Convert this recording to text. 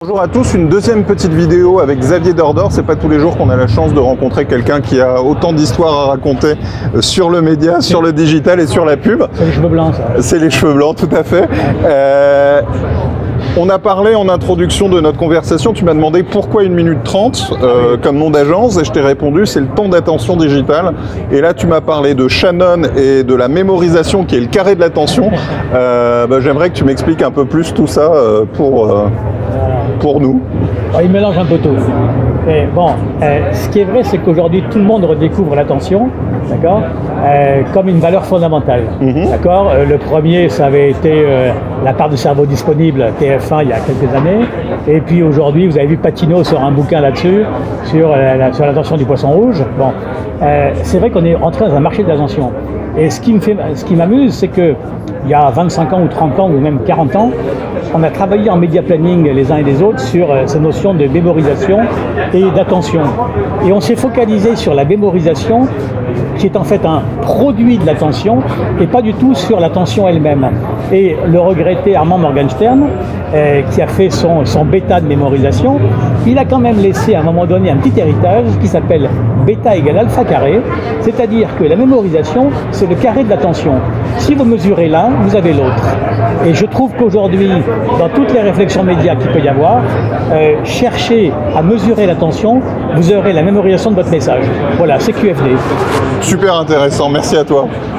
Bonjour à tous, une deuxième petite vidéo avec Xavier Dordor. C'est pas tous les jours qu'on a la chance de rencontrer quelqu'un qui a autant d'histoires à raconter euh, sur le média, sur le digital et sur la pub. C'est les cheveux blancs, ça. C'est les cheveux blancs, tout à fait. Euh, on a parlé en introduction de notre conversation, tu m'as demandé pourquoi 1 minute 30 euh, comme nom d'agence et je t'ai répondu c'est le temps d'attention digitale. Et là tu m'as parlé de Shannon et de la mémorisation qui est le carré de l'attention. Euh, bah, J'aimerais que tu m'expliques un peu plus tout ça euh, pour, euh, pour nous. Alors, il mélange un peu tout. Et bon, euh, ce qui est vrai, c'est qu'aujourd'hui, tout le monde redécouvre l'attention, d'accord, euh, comme une valeur fondamentale, d'accord. Euh, le premier, ça avait été la part du cerveau disponible, TF1, il y a quelques années. Et puis aujourd'hui, vous avez vu Patino sur un bouquin là-dessus, sur la- sur l'attention du poisson rouge. Bon, Euh, c'est vrai qu'on est entré dans un marché de. Et ce qui me fait, ce qui m'amuse, c'est que il y a 25 ans ou 30 ans ou même 40 ans, on a travaillé en média planning les uns et les autres sur euh, ces notions de mémorisation et d'attention. Et on s'est focalisé sur la mémorisation qui est en fait un produit de l'attention et pas du tout sur l'attention elle-même. Et le regretté Armand Morgenstern, euh, qui a fait son, son bêta de mémorisation, il a quand même laissé à un moment donné un petit héritage qui s'appelle bêta égale alpha carré, c'est-à-dire que la mémorisation, c'est le carré de l'attention. Si vous mesurez l'un, vous avez l'autre. Et je trouve qu'aujourd'hui, dans toutes les réflexions médias qu'il peut y avoir, euh, cherchez à mesurer l'attention, vous aurez la mémorisation de votre message. Voilà, c'est QFD. Super intéressant, merci à toi.